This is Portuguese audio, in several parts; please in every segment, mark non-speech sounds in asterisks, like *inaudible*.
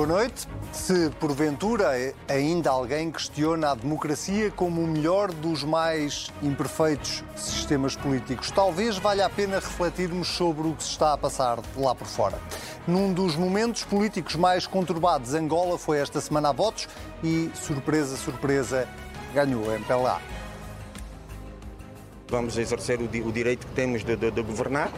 Boa noite. Se porventura ainda alguém questiona a democracia como o melhor dos mais imperfeitos sistemas políticos, talvez valha a pena refletirmos sobre o que se está a passar lá por fora. Num dos momentos políticos mais conturbados, Angola foi esta semana a votos e, surpresa, surpresa, ganhou o MPLA. Vamos exercer o direito que temos de, de, de governar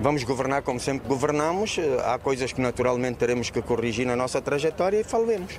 Vamos governar como sempre governamos. Há coisas que naturalmente teremos que corrigir na nossa trajetória e falemos.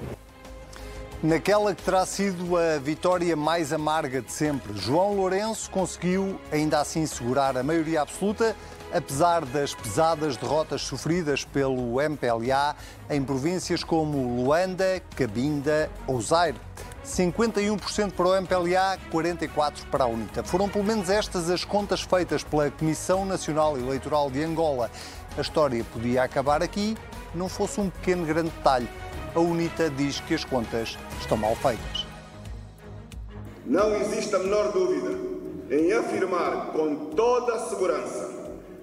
Naquela que terá sido a vitória mais amarga de sempre, João Lourenço conseguiu ainda assim segurar a maioria absoluta, apesar das pesadas derrotas sofridas pelo MPLA em províncias como Luanda, Cabinda ou Zaire. 51% para o MPLA, 44% para a UNITA. Foram pelo menos estas as contas feitas pela Comissão Nacional Eleitoral de Angola. A história podia acabar aqui, não fosse um pequeno grande detalhe. A UNITA diz que as contas estão mal feitas. Não existe a menor dúvida em afirmar com toda a segurança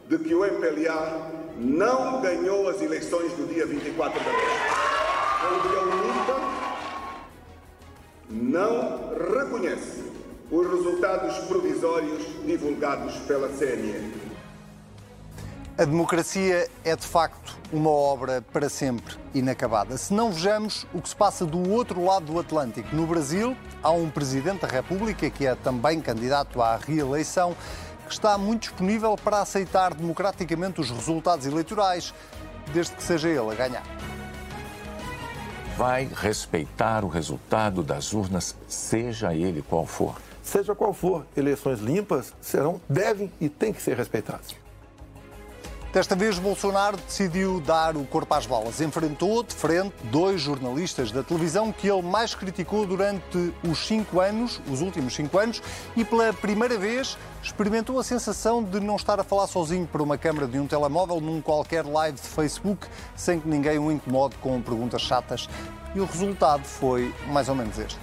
de que o MPLA não ganhou as eleições do dia 24 de agosto. Onde a UNITA não reconhece os resultados provisórios divulgados pela CNE. A democracia é de facto uma obra para sempre inacabada. Se não vejamos o que se passa do outro lado do Atlântico, no Brasil, há um presidente da República que é também candidato à reeleição que está muito disponível para aceitar democraticamente os resultados eleitorais, desde que seja ele a ganhar vai respeitar o resultado das urnas, seja ele qual for. Seja qual for, eleições limpas serão, devem e têm que ser respeitadas. Desta vez, Bolsonaro decidiu dar o corpo às balas. Enfrentou de frente dois jornalistas da televisão que ele mais criticou durante os cinco anos, os últimos cinco anos, e pela primeira vez experimentou a sensação de não estar a falar sozinho para uma câmara de um telemóvel num qualquer live de Facebook, sem que ninguém o incomode com perguntas chatas. E o resultado foi mais ou menos este.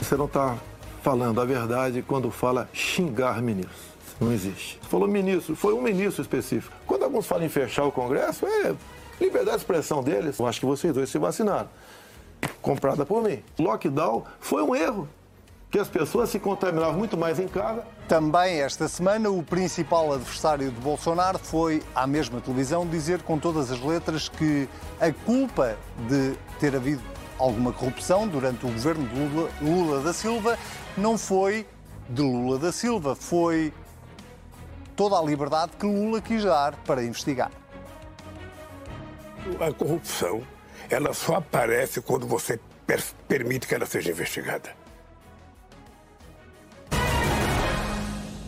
Você não está falando a verdade quando fala xingar ministros. Não existe. Você falou ministro, foi um ministro específico. Quando alguns falam em fechar o Congresso, é liberdade de expressão deles. Eu acho que vocês dois se vacinaram. Comprada por mim. Lockdown foi um erro. Que as pessoas se contaminavam muito mais em casa. Também esta semana, o principal adversário de Bolsonaro foi à mesma televisão dizer com todas as letras que a culpa de ter havido alguma corrupção durante o governo de Lula, Lula da Silva não foi de Lula da Silva, foi toda a liberdade que Lula quis dar para investigar. A corrupção, ela só aparece quando você permite que ela seja investigada.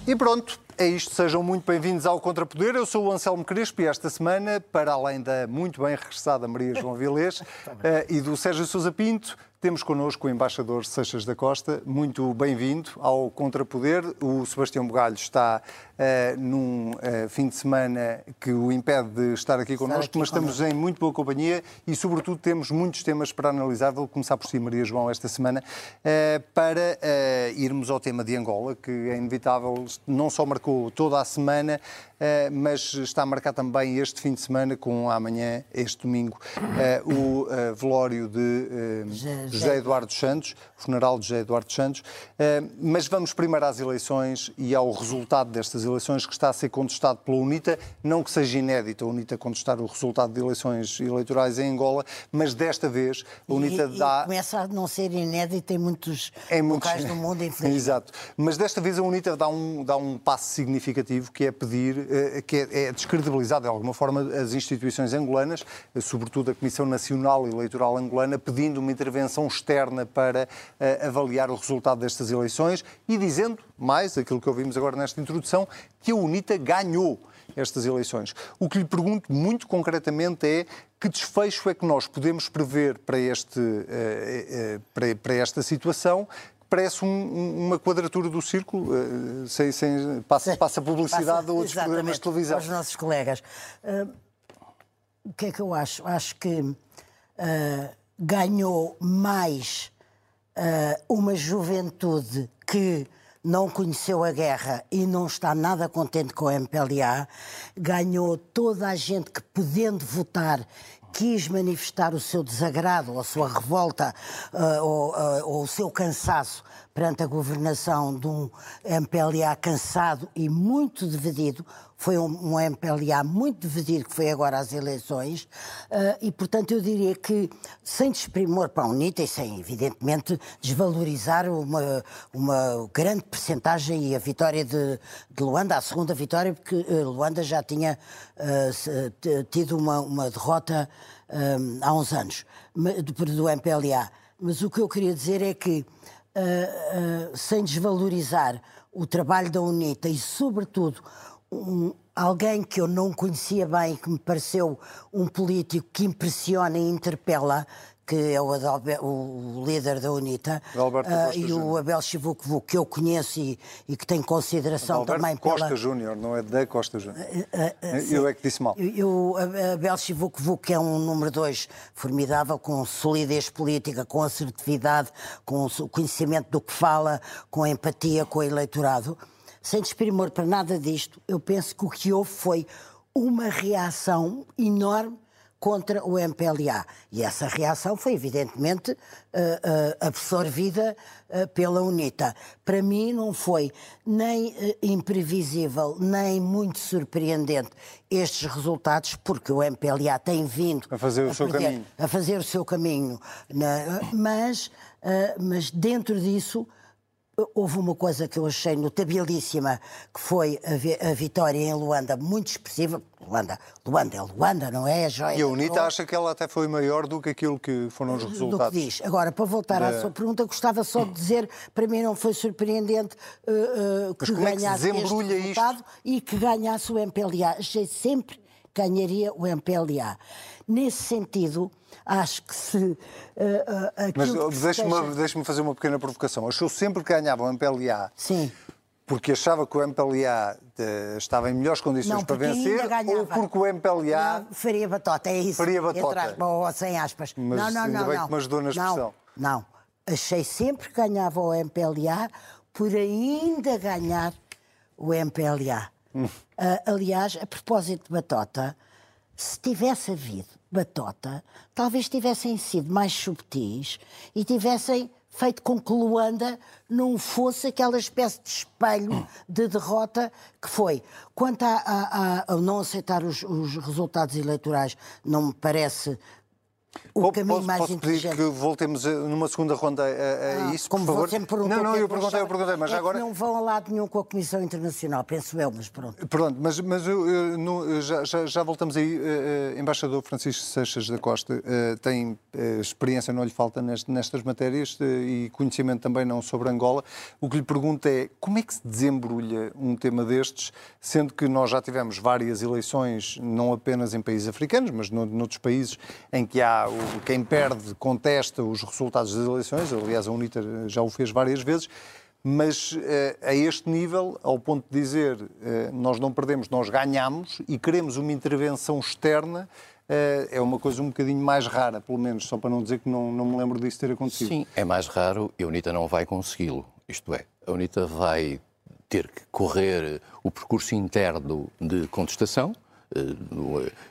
E pronto, é isto. Sejam muito bem-vindos ao Contrapoder. Eu sou o Anselmo Crespo e esta semana, para além da muito bem regressada Maria João Vilês *laughs* uh, e do Sérgio Sousa Pinto, temos connosco o embaixador Seixas da Costa. Muito bem-vindo ao Contrapoder. O Sebastião Bugalho está uh, num uh, fim de semana que o impede de estar aqui connosco, mas estamos em muito boa companhia e, sobretudo, temos muitos temas para analisar. Vou começar por si, Maria João, esta semana, uh, para irmos ao tema de Angola, que é inevitável, não só marcou toda a semana, mas está a marcar também este fim de semana, com amanhã, este domingo, o velório de José Eduardo Santos, funeral de José Eduardo Santos. Eh, mas vamos primeiro às eleições e ao resultado destas eleições que está a ser contestado pela UNITA. Não que seja inédito a UNITA contestar o resultado de eleições eleitorais em Angola, mas desta vez a UNITA e, dá. E começa a não ser inédito em muitos em muitos... locais do mundo, *laughs* infelizmente. Exato. Mas desta vez a UNITA dá um, dá um passo significativo que é pedir, eh, que é, é descredibilizar de alguma forma as instituições angolanas, sobretudo a Comissão Nacional Eleitoral Angolana, pedindo uma intervenção externa para uh, avaliar o resultado destas eleições e dizendo, mais aquilo que ouvimos agora nesta introdução, que a UNITA ganhou estas eleições. O que lhe pergunto muito concretamente é que desfecho é que nós podemos prever para, este, uh, uh, para, esta situação parece um, uma quadratura do círculo, uh, sem, sem, passa, passa publicidade passa, a outros programas de televisão. Aos nossos colegas. Uh, o que é que eu acho? Acho que uh, ganhou mais uma juventude que não conheceu a guerra e não está nada contente com a MPLA, ganhou toda a gente que, podendo votar, quis manifestar o seu desagrado, ou a sua revolta, uh, ou, uh, ou, o seu cansaço perante a governação de um MPLA cansado e muito dividido, foi um, um MPLA muito dividido que foi agora às eleições, uh, e portanto eu diria que, sem desprimor para a UNITA e sem, evidentemente, desvalorizar uma, uma grande percentagem e a vitória de, de Luanda, a segunda vitória, porque uh, Luanda já tinha uh, tido uma, uma derrota há uns anos do, do MPLA. Mas o que eu queria dizer é que, sem desvalorizar o trabalho da UNITA e, sobretudo, um, alguém que eu não conhecia bem, que me pareceu um político que impressiona e interpela, que é o, Adalber, o líder da UNITA, uh, e o Abel Chivuco, que eu conheço e, e que tenho consideração Adalberto também Costa pela... Júnior, não é da Costa Júnior. Uh, uh, eu é que disse mal. O Abel Chivuco, que é um número dois formidável, com solidez política, com assertividade, com o conhecimento do que fala, com empatia com o eleitorado sem desprimor para nada disto, eu penso que o que houve foi uma reação enorme contra o MPLA. E essa reação foi, evidentemente, uh, uh, absorvida uh, pela UNITA. Para mim, não foi nem imprevisível, nem muito surpreendente estes resultados, porque o MPLA tem vindo a fazer o a seu perder, caminho. A fazer o seu caminho. Na, mas, mas dentro disso Houve uma coisa que eu achei notabilíssima, que foi a, vi a vitória em Luanda, muito expressiva. Luanda, Luanda é Luanda, não é? A joia e a UNITA acha que ela até foi maior do que aquilo que foram os resultados. Do que diz. Agora, para voltar à sua pergunta, gostava só de dizer, para mim não foi surpreendente uh, uh, que ganhasse é que este resultado isto? e que ganhasse o MPLA. Achei sempre ganharia o MPLA. Nesse sentido, acho que se. Uh, uh, Mas deixe-me esteja... deixe fazer uma pequena provocação. Achou sempre que ganhava o MPLA. Sim. Porque achava que o MPLA de, estava em melhores condições não, para vencer ou porque o MPLA. Não, faria batota, é isso. Faria batota. Entre ou sem aspas. Mas não, não, ainda não. bem não, que me ajudou na expressão. Não, não. Achei sempre que ganhava o MPLA por ainda ganhar o MPLA. Hum. Uh, aliás, a propósito de batota, se tivesse havido batota, talvez tivessem sido mais subtis e tivessem feito com que Luanda não fosse aquela espécie de espelho de derrota que foi. Quanto a, a, a não aceitar os, os resultados eleitorais, não me parece o caminho posso, mais posso inteligente. pedir que voltemos numa segunda ronda a, a ah, isso, como por favor? Não, não, eu perguntei, eu perguntei, mas é agora... não vão a lado nenhum com a Comissão Internacional, penso eu, mas pronto. Pronto, mas, mas eu, eu, no, já, já, já, voltamos aí. Uh, embaixador Francisco Seixas da Costa uh, tem uh, experiência, não lhe falta nest, nestas matérias e conhecimento também não sobre Angola. O que lhe pergunto é como é que se desembrulha um tema destes, sendo que nós já tivemos várias eleições, não apenas em países africanos, mas no, noutros países em que há quem perde, contesta os resultados das eleições, aliás, a UNITA já o fez várias vezes, mas eh, a este nível, ao ponto de dizer eh, nós não perdemos, nós ganhamos e queremos uma intervenção externa, eh, é uma coisa um bocadinho mais rara, pelo menos, só para não dizer que não, não me lembro disso ter acontecido. Sim, é mais raro e a UNITA não vai consegui-lo. Isto é, a UNITA vai ter que correr o percurso interno de contestação,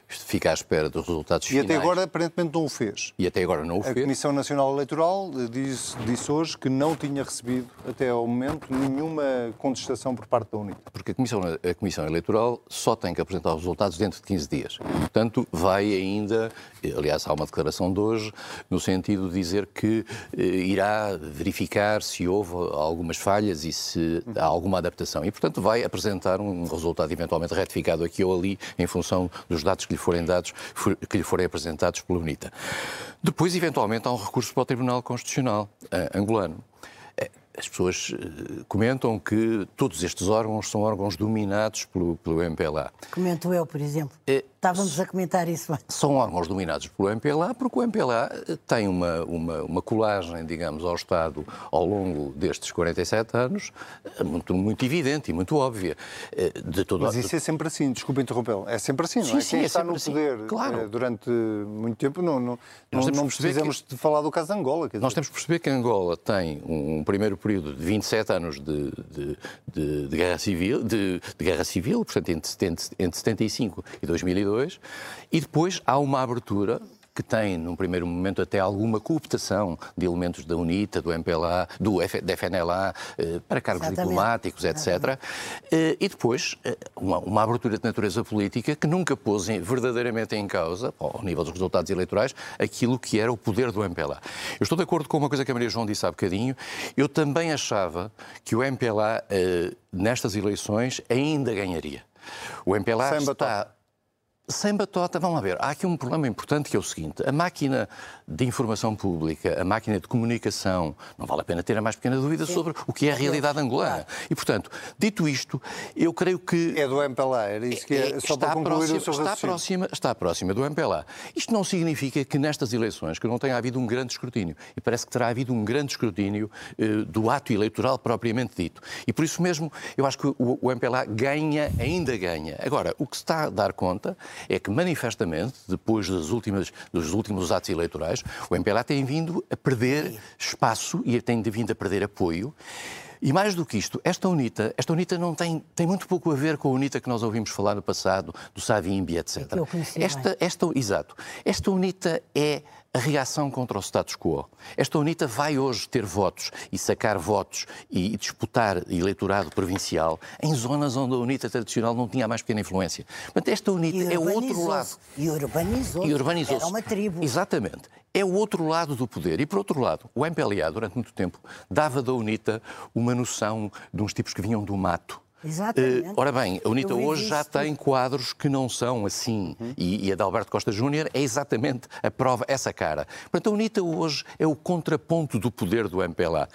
fica à espera dos resultados e finais. E até agora aparentemente não o fez. E até agora não o a fez. A Comissão Nacional Eleitoral disse, disse, hoje que não tinha recebido até ao momento nenhuma contestação por parte da UNITA. Porque a Comissão, a Comissão Eleitoral só tem que apresentar os resultados dentro de 15 dias. Portanto, vai ainda, aliás, há uma declaração de hoje, no sentido de dizer que eh, irá verificar se houve algumas falhas e se há alguma adaptação. E, portanto, vai apresentar um resultado eventualmente retificado aqui ou ali em função dos dados que lhe forem dados, que lhe forem apresentados pela UNITA. Depois, eventualmente, há um recurso para o Tribunal Constitucional uh, angolano. As pessoas eh, comentam que todos estes órgãos são órgãos dominados pelo, pelo MPLA. Comento eu, por exemplo. É, Estávamos a comentar isso. São órgãos dominados pelo MPLA porque o MPLA eh, tem uma, uma, uma colagem, digamos, ao Estado ao longo destes 47 anos eh, muito, muito evidente e muito óbvia. De todo Mas isso é sempre assim, desculpa interrompê-lo, é sempre assim, sim, não é? Sim, Quem é está no assim. poder claro. durante muito tempo não, não, não, não precisamos que... de falar do caso de Angola. Nós temos que perceber que Angola tem um primeiro período de 27 anos de, de, de, de guerra civil, de, guerra civil, portanto, entre, entre 75 e 2002, 2022 e depois há uma abertura que tem, num primeiro momento, até alguma cooptação de elementos da UNITA, do MPLA, do F, da FNLA, eh, para cargos Exatamente. diplomáticos, etc. Eh, e depois, eh, uma, uma abertura de natureza política que nunca pôs verdadeiramente em causa, ao nível dos resultados eleitorais, aquilo que era o poder do MPLA. Eu estou de acordo com uma coisa que a Maria João disse há bocadinho. Eu também achava que o MPLA, nestas eleições, ainda ganharia. O MPLA Sem está... Sem batota, vamos lá ver. Há aqui um problema importante que é o seguinte: a máquina de informação pública, a máquina de comunicação, não vale a pena ter a mais pequena dúvida sobre o que é a realidade angolana. E, portanto, dito isto, eu creio que. É do MPLA, era isso que é, É, só para concluir próxima, o seu está, próxima, está próxima do MPLA. Isto não significa que nestas eleições que não tenha havido um grande escrutínio. E parece que terá havido um grande escrutínio eh, do ato eleitoral propriamente dito. E por isso mesmo, eu acho que o, o MPLA ganha, ainda ganha. Agora, o que se está a dar conta é que, manifestamente, depois das últimas, dos últimos atos eleitorais, o MPLA tem vindo a perder espaço e tem vindo a perder apoio. E mais do que isto, esta UNITA, esta UNITA não tem, tem muito pouco a ver com a UNITA que nós ouvimos falar no passado, do Savimbi, etc. conhecia esta, esta, exato. Esta UNITA é a reação contra o status quo. Esta UNITA vai hoje ter votos e sacar votos e, disputar eleitorado provincial em zonas onde a UNITA tradicional não tinha a mais pequena influência. Portanto, esta UNITA é o outro lado. E urbanizou-se. E urbanizou-se. Era uma tribo. Exatamente. É o outro lado do poder. E, por outro lado, o MPLA, durante muito tempo, dava da UNITA uma noção de uns tipos que vinham do mato. Exatamente. Eh, ora bem, a UNITA hoje já tem quadros que não são assim. E, e a de Alberto Costa Júnior é exatamente a prova, essa cara. Portanto, a UNITA hoje é o contraponto do poder do MPLA.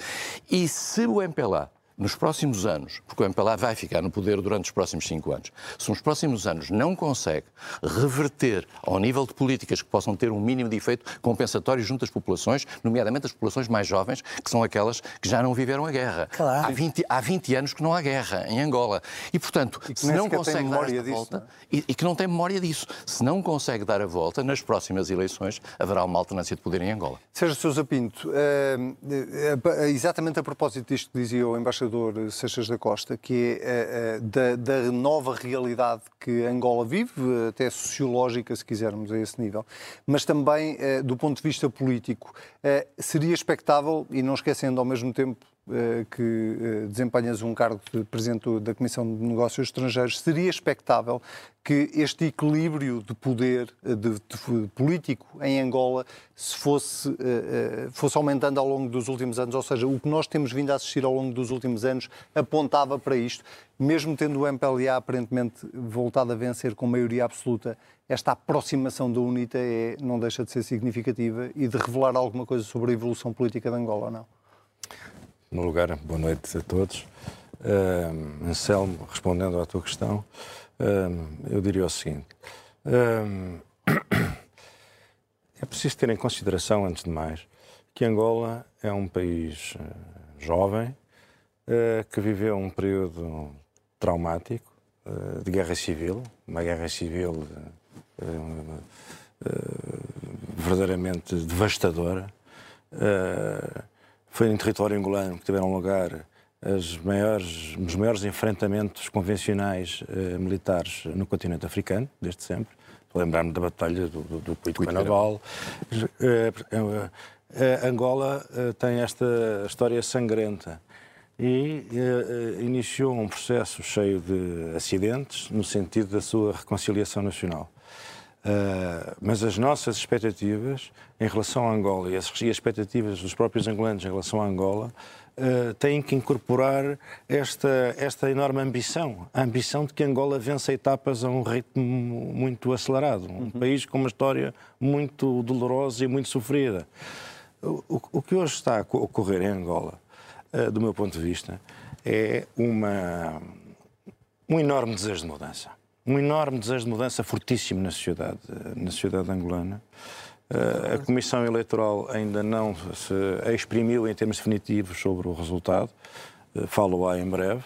E se o MPLA nos próximos anos, porque o MPLA vai ficar no poder durante os próximos cinco anos, se nos próximos anos não consegue reverter ao nível de políticas que possam ter um mínimo de efeito compensatório junto às populações, nomeadamente as populações mais jovens, que são aquelas que já não viveram a guerra. Claro. Há 20, há 20 anos que não há guerra em Angola. E, portanto, que se não consegue dar esta disso, volta, é? e, e que não tem memória disso, se não consegue dar a volta, nas próximas eleições haverá uma alternância de poder em Angola. Sérgio Sousa Pinto, eh, eh, exatamente a propósito disto que dizia o embaixador Seixas da Costa, que é eh, eh, da, da nova realidade que Angola vive, até sociológica, se quisermos, a esse nível, mas também eh, do ponto de vista político, seria expectável, e não esquecendo ao mesmo tempo que eh, desempenhas um cargo de Presidente da Comissão de Negócios Estrangeiros, seria expectável que este equilíbrio de poder eh, de, de político em Angola se fosse, eh, eh, fosse aumentando ao longo dos últimos anos, ou seja, o que nós temos vindo a assistir ao longo dos últimos anos apontava para isto, mesmo tendo o MPLA aparentemente voltado a vencer com maioria absoluta, esta aproximação da UNITA é, não deixa de ser significativa e de revelar alguma coisa sobre a evolução política de Angola, ou não? No lugar, boa noite a todos. Uh, Anselmo, respondendo à tua questão, uh, eu diria o seguinte: uh, *clears throat* é preciso ter em consideração, antes de mais, que Angola é um país eh, jovem eh, que viveu um período traumático eh, de guerra civil, uma guerra civil eh, verdadeiramente devastadora. Eh, foi em território angolano que tiveram lugar maiores, os maiores enfrentamentos convencionais eh, militares no continente africano, desde sempre. Lembrar-me da Batalha do, do, do Puito Canaval. Eh, eh, Angola eh, tem esta história sangrenta e iniciou um processo cheio de acidentes no sentido da sua reconciliação nacional. Uh, mas as nossas expectativas em relação a Angola e as, e as expectativas dos próprios angolanos em relação a Angola uh, têm que incorporar esta, esta enorme ambição, a ambição de que Angola vença etapas a um ritmo muito acelerado, um país com uma história muito dolorosa e muito sofrida. O, o, o que hoje está a ocorrer em Angola, uh, do meu ponto de vista, é uma, um enorme desejo de mudança um enorme desejo de mudança fortíssimo na sociedade, na sociedade angolana. Uh, a Comissão Eleitoral ainda não se exprimiu em termos definitivos sobre o resultado, uh, falo-á em breve.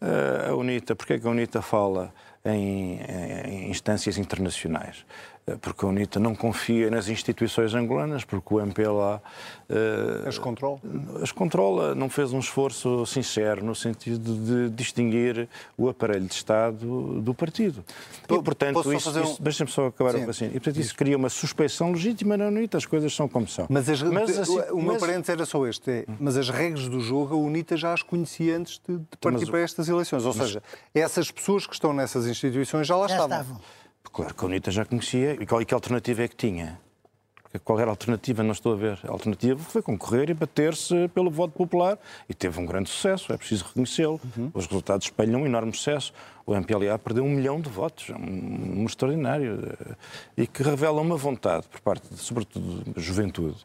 Uh, a UNITA, porque é que a UNITA fala em, em instâncias internacionais. Eh, porque a UNITA não confia nas instituições angolanas, porque o MPLA uh, as controla. As controla, não fez um esforço sincero no sentido de distinguir o aparelho de Estado do partido. E, portanto, isso, um... isso deixa-me só acabar Sim. assim. E, portanto, isso cria uma suspeição legítima na UNITA, as coisas são como são. Mas, as, mas assim, o meu mas... parênteses era só este, é, mas as regras do jogo a UNITA já as conhecia antes de, de partir mas, para estas eleições, ou seja, essas pessoas que estão nessas instituições já lá já estavam. estavam. Claro que a UNITA já conhecia. E, qual, e que alternativa é que tinha? Qual era a alternativa? Não estou a ver. A alternativa foi concorrer e bater-se pelo voto popular e teve um grande sucesso, é preciso reconhecê-lo. Uhum. Os resultados espelham um enorme sucesso. O MPLA perdeu um milhão de votos, é um número extraordinário, eh, e que revela uma vontade por parte, de, sobretudo, da juventude.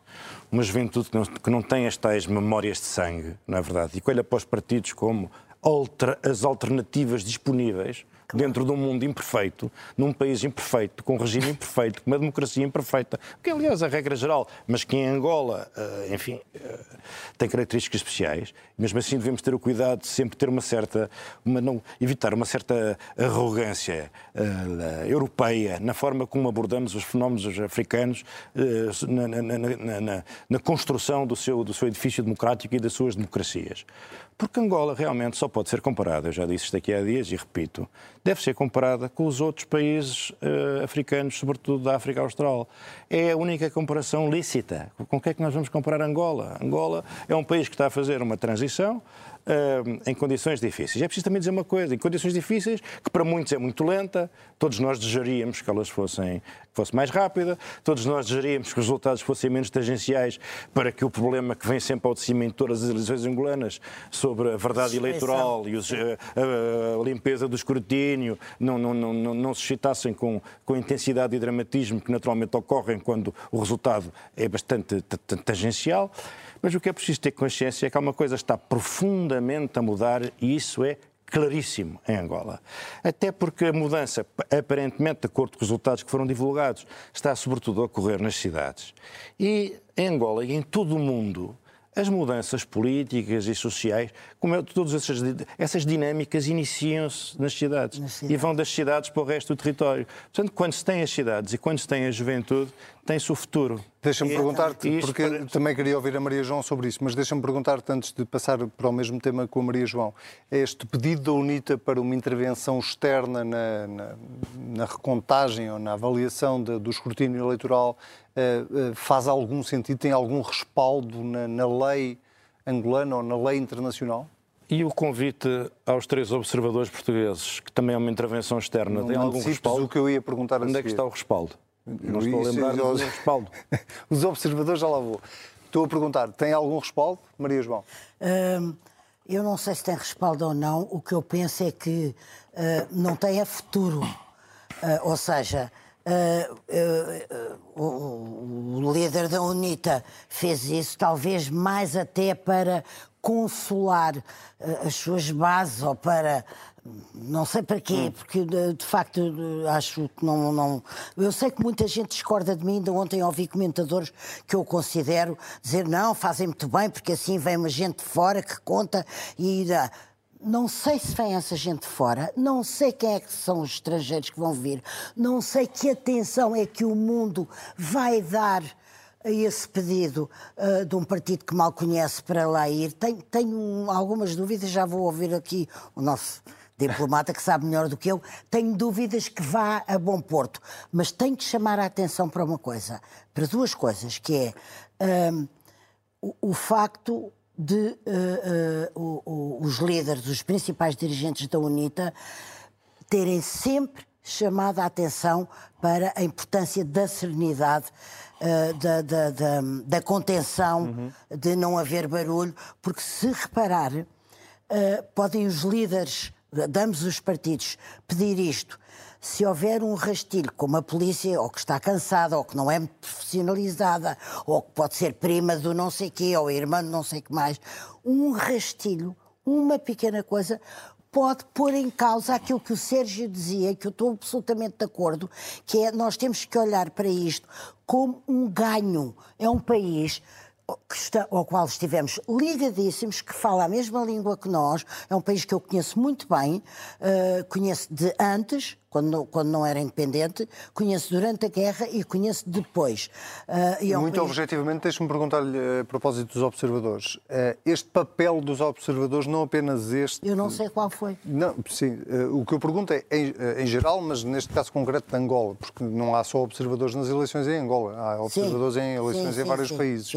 Uma juventude que não, que não tem as tais memórias de sangue, não é verdade? E que olha para os partidos como as alternativas disponíveis dentro de um mundo imperfeito, num país imperfeito, com um regime imperfeito, *laughs* com uma democracia imperfeita, que aliás é a regra geral, mas que em Angola, eh, enfim, eh, tem características especiais. Mesmo assim devemos ter o cuidado de sempre ter uma certa, uma, não, evitar uma certa arrogância uh, europeia na forma como abordamos os fenómenos africanos uh, na, na, na, na, construção do seu, do seu edifício democrático e das suas democracias. Porque Angola realmente só pode ser comparada, eu já disse isto aqui há dias e repito, deve ser comparada com os outros países uh, africanos, sobretudo da África Austral. É a única comparação lícita. Com o que é que nós vamos comparar Angola? Angola é um país que está a fazer uma transição em condições difíceis. É preciso também dizer uma coisa, em condições difíceis, que para muitos é muito lenta, todos nós desejaríamos que elas fossem fosse mais rápida, todos nós desejaríamos que os resultados fossem menos tangenciais para que o problema que vem sempre ao de cima em todas as eleições angolanas sobre a verdade eleitoral e os, a, a, a, limpeza do escrutínio não, não, não, não, não suscitassem com, com a intensidade e dramatismo que naturalmente ocorrem quando o resultado é bastante tangencial. Mas o que é preciso ter consciência é que há uma coisa está profundamente a mudar e isso é claríssimo em Angola. Até porque a mudança, aparentemente, de acordo com os resultados que foram divulgados, está sobretudo a ocorrer nas cidades. E em Angola e em todo o mundo, as mudanças políticas e sociais, como é, todas essas, essas dinâmicas iniciam-se nas cidades, nas cidades, e vão das cidades para o resto do território. Portanto, quando se tem as cidades e quando se tem a juventude, tem-se o futuro. Deixa-me perguntar-te, porque para... também queria ouvir a Maria João sobre isso, mas deixa-me perguntar-te antes de passar para o mesmo tema com a Maria João. É este pedido da UNITA para uma intervenção externa na, na, na recontagem ou na avaliação de, do escrutínio eleitoral faz algum sentido? Tem algum respaldo na, na lei angolana ou na lei internacional? E o convite aos três observadores portugueses, que também é uma intervenção externa, não tem algum respaldo? o que eu ia perguntar Onde é que está o respaldo? Não estou a lembrar do respaldo. *laughs* Os observadores já lá vou. Estou a perguntar, tem algum respaldo, Maria João? Hum, eu não sei se tem respaldo ou não. O que eu penso é que uh, não tem a futuro. Uh, ou seja, uh, o, o líder da UNITA fez isso, talvez mais até para consolar as suas bases ou para não sei para quê, hum. porque de, facto acho que não, não. Eu sei que muita gente discorda de mim. Ainda ontem ouvi comentadores que eu considero dizer não, fazem muito bem, porque assim vem uma gente de fora que conta e. Não sei se vem essa gente fora, não sei quem é que são os estrangeiros que vão vir, não sei que atenção é que o mundo vai dar a esse pedido uh, de um partido que mal conhece para lá ir. Tenho, tenho algumas dúvidas, já vou ouvir aqui o nosso diplomata que sabe melhor do que eu, tenho dúvidas que vá a bom porto. Mas tenho que chamar a atenção para uma coisa, para duas coisas, que é um, o, o, facto de uh, uh, o, os líderes, os principais dirigentes da UNITA, terem sempre chamado a atenção para a importância da serenidade, uh, da, da, da, da, contenção, uhum. de não haver barulho, porque se reparar, podem os líderes damos os partidos pedir isto. Se houver um rastilho, como a polícia, ou que está cansada, ou que não é profissionalizada, ou que pode ser prima do não sei quê, ou irmã do não sei que mais, um rastilho, uma pequena coisa, pode pôr em causa aquilo que o Sérgio dizia, que eu estou absolutamente de acordo, que é nós temos que olhar para isto como um ganho. É um país ao qual estivemos ligadíssimos, que fala a mesma língua que nós, é um país que eu conheço muito bem, uh, conheço de antes, quando não, quando não era independente, conheço durante a guerra e conheço depois. Uh, é um Muito país... objetivamente, deixe-me perguntar-lhe a propósito dos observadores. Uh, este papel dos observadores, não apenas este. Eu não sei qual foi. Não, sim. Uh, o que eu pergunto é em, em, geral, mas neste caso concreto de Angola, porque não há só observadores nas eleições em Angola, há observadores sim. em eleições sim, em sim, vários países.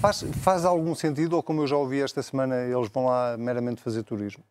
Faz, faz algum sentido, ou como eu já ouvi esta semana, eles vão lá meramente fazer turismo?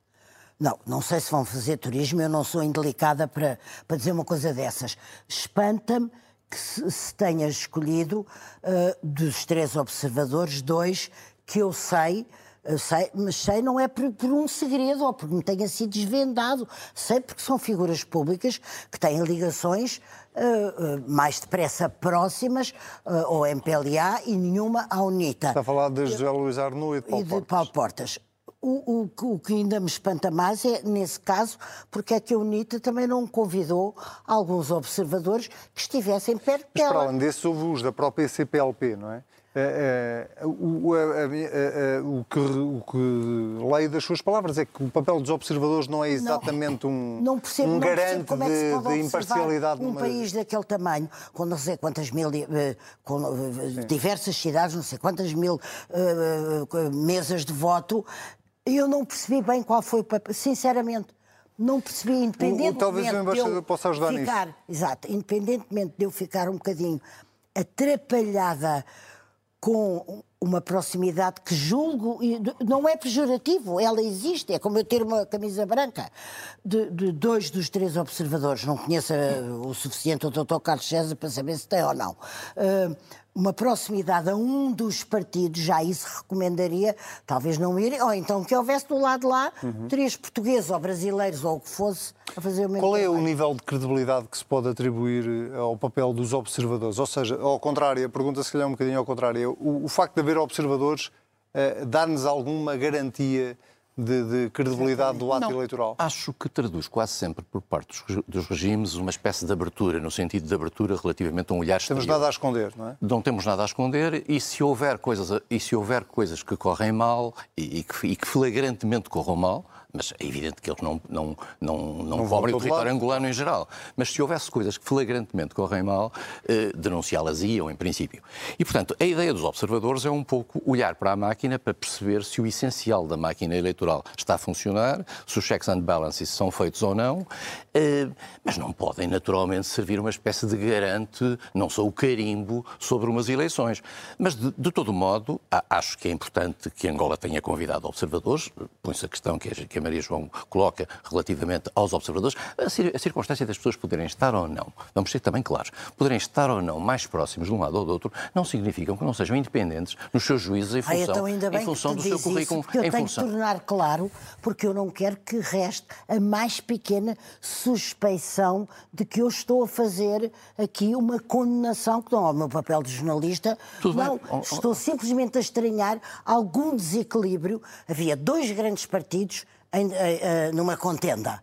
Não, não sei se vão fazer turismo, eu não sou indelicada para, para dizer uma coisa dessas. Espanta-me que se, se tenha escolhido uh, dos três observadores, dois que eu sei, eu sei, mas sei não é por, por, um segredo ou porque me tenha sido desvendado. Sei porque são figuras públicas que têm ligações uh, uh, mais depressa próximas uh, ao MPLA e nenhuma à UNITA. Está a falar de José Luís Arnoux e de Paulo e de Portas. Paulo Portas. O, o, o, que ainda me espanta mais é, nesse caso, porque é que a UNITA também não convidou alguns observadores que estivessem perto Mas, dela. Mas para além desse, houve os da própria CPLP, não é? O, que, o que leio das suas palavras é que o papel dos observadores não é exatamente um, não percebo, um não garante como é de, de imparcialidade. Um numa... país daquele tamanho, com não sei quantas mil, eh, com eh, diversas cidades, não sei quantas mil uh, mesas de voto, eu não percebi bem qual foi o papel, sinceramente. Não percebi, independentemente. O, talvez o embaixador possa ajudar ficar, nisso. Exato, independentemente de eu ficar um bocadinho atrapalhada com uma proximidade que julgo, não é pejorativo, ela existe, é como eu ter uma camisa branca de, de dois dos três observadores, não conheço uh, o suficiente o Dr. Carlos César para saber se tem ou não. Uh, uma proximidade a um dos partidos, já isso recomendaria, talvez não ir, ou então que houvesse do lado de lá uhum. três portugueses ou brasileiros ou o que fosse a fazer o mesmo Qual é trabalho. o nível de credibilidade que se pode atribuir eh, ao papel dos observadores? Ou seja, ao contrário, a pergunta se calhar é um bocadinho ao contrário, o, o facto de haver observadores uh, dá-nos alguma garantia de, de credibilidade do ato não, eleitoral? Acho que traduz quase sempre por parte dos, dos, regimes uma espécie de abertura, no sentido de abertura relativamente a um olhar exterior. Temos nada a esconder, não é? Não temos nada a esconder e se houver coisas, e se houver coisas que correm mal e, e, que, e que flagrantemente corram mal, mas é evidente que eles não, não, não, não, não cobrem o território lado. angolano em geral. Mas se houvesse coisas que flagrantemente correm mal, eh, denunciá-las iam, em princípio. E, portanto, a ideia dos observadores é um pouco olhar para a máquina para perceber se o essencial da máquina eleitoral está a funcionar, se os checks and balances são feitos ou não, eh, mas não podem, naturalmente, servir uma espécie de garante, não só o carimbo, sobre umas eleições. Mas, de, de todo modo, acho que é importante que Angola tenha convidado observadores, põe-se a questão que a, que a Maria João coloca relativamente aos observadores, a circunstância das pessoas poderem estar ou não, vamos ser também claros, poderem estar ou não mais próximos de um lado ou do outro, não significam que não sejam independentes nos seus juízos em função, Ai, então em função do seu currículo. Isso, eu em tenho função... que tornar claro, porque eu não quero que reste a mais pequena suspeição de que eu estou a fazer aqui uma condenação, que não é o meu papel de jornalista. Tudo não, bem. estou simplesmente a estranhar algum desequilíbrio. Havia dois grandes partidos em, eh, eh, numa contenda.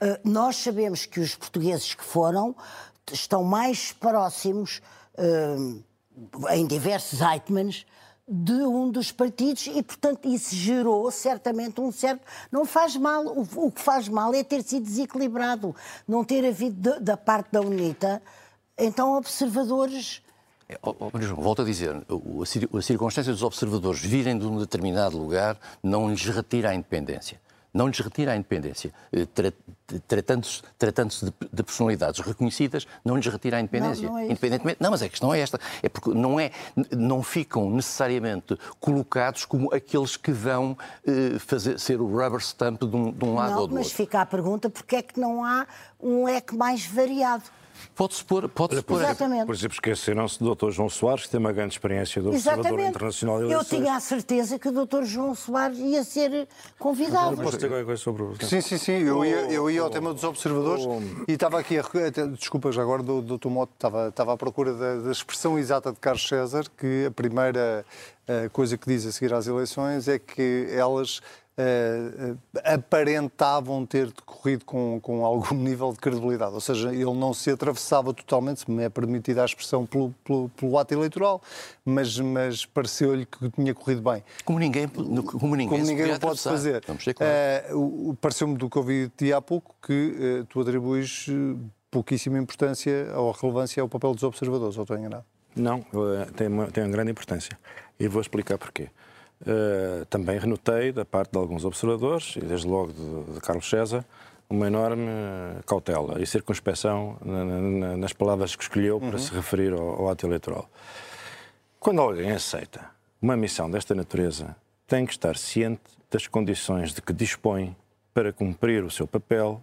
Eh, nós sabemos que os portugueses que foram estão mais próximos, em diversos Eitmans, de um dos partidos e, portanto, isso gerou certamente um certo. Não faz mal. O, que faz mal é ter sido desequilibrado, não ter havido da parte da UNITA, então, observadores. Oh, volto a dizer, a circunstância dos observadores virem de um determinado lugar não lhes retira a independência não lhes retira a independência. Eh, tratando-se tratando de, de, personalidades reconhecidas, não lhes retira a independência. Não, não é Independentemente, não, mas a questão é esta. É porque não, é, não ficam necessariamente colocados como aqueles que vão eh, fazer, ser o rubber stamp de um, de um lado não, ou do mas outro. Mas fica a pergunta, porque é que não há um leque mais variado? Pode-se pôr, pode pôr. Exatamente. Por exemplo, esqueceram-se do Dr. João Soares, que tem uma grande experiência do Observador Exatamente. Internacional de Eu tinha a certeza que o Dr. João Soares ia ser convidado. Posso dizer qualquer coisa sobre o... Sim, sim, sim. Eu ia, eu ia ao tema dos observadores e estava aqui a... Desculpa, já agora do Dr. Moto, estava, estava à procura da, da expressão exata de Carlos César, que a primeira a coisa que diz a seguir às eleições é que elas uh, aparentavam ter decorrido corrido com, com algum *laughs* nível de credibilidade. Ou seja, ele não se atravessava totalmente, se me é permitida a expressão, pelo, pelo, pelo ato eleitoral, mas, mas pareceu-lhe que tinha corrido bem. Como ninguém, como ninguém, como ninguém o pode fazer. Claro. Uh, Pareceu-me do que ouvi de há pouco que uh, tu atribuis uh, pouquíssima importância ou relevância ao papel dos observadores, ou estou enganado? Não, tem uma, tem uma grande importância. E vou explicar porquê. Uh, também renotei da parte de alguns observadores, e desde logo de, de Carlos César, uma enorme cautela e circunspeção na, na, nas palavras que escolheu uhum. para se referir ao, ao ato eleitoral. Quando alguém aceita uma missão desta natureza, tem que estar ciente das condições de que dispõe para cumprir o seu papel,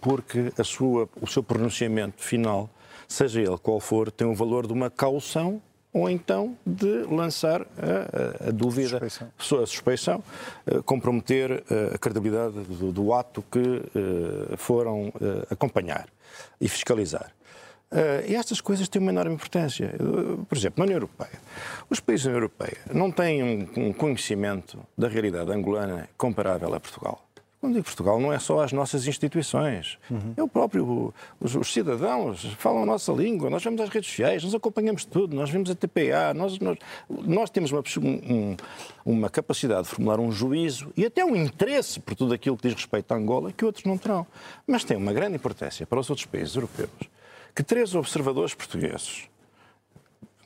porque a sua, o seu pronunciamento final, seja ele qual for, tem o valor de uma caução ou então de lançar a, a, dúvida, suspeição. a suspeição, a comprometer a credibilidade do, do ato que uh, foram acompanhar e fiscalizar. E estas coisas têm uma enorme importância. por exemplo, na União Europeia, os países da União Europeia não têm um conhecimento da realidade angolana comparável a Portugal. Quando digo Portugal, não é só as nossas instituições. Uhum. O próprio, os, os, cidadãos falam a nossa língua, nós vamos às redes sociais, nós acompanhamos tudo, nós vemos a TPA, nós, nós, nós temos uma, um, uma capacidade de formular um juízo e até um interesse por tudo aquilo que diz respeito a Angola que outros não terão. Mas tem uma grande importância para os outros países europeus que três observadores portugueses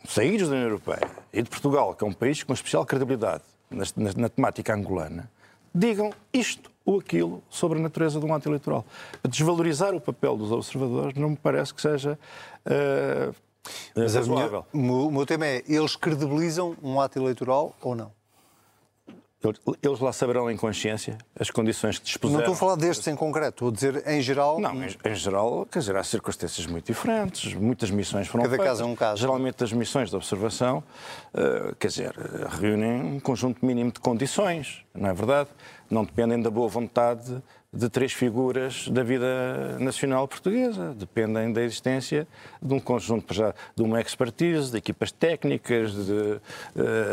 saídos da União Europeia e de Portugal, que é um país com especial credibilidade na, na, na temática angolana, digam isto ou aquilo sobre a natureza de um ato eleitoral. Desvalorizar o papel dos observadores não me parece que seja uh, Mas razoável. o meu tema é, eles credibilizam um ato eleitoral ou não? Eles lá saberão em consciência as condições que dispuseram. Não estou a falar destes em concreto, estou a dizer em geral. Não, em, em geral, quer dizer, há circunstâncias muito diferentes, muitas missões foram Cada feitas. caso é um caso. Geralmente as missões de observação, uh, quer dizer, reúnem um conjunto mínimo de condições, não é verdade? Não dependem da boa vontade de três figuras da vida nacional portuguesa. Dependem da existência de um conjunto já, de uma expertise, de equipas técnicas. De, uh,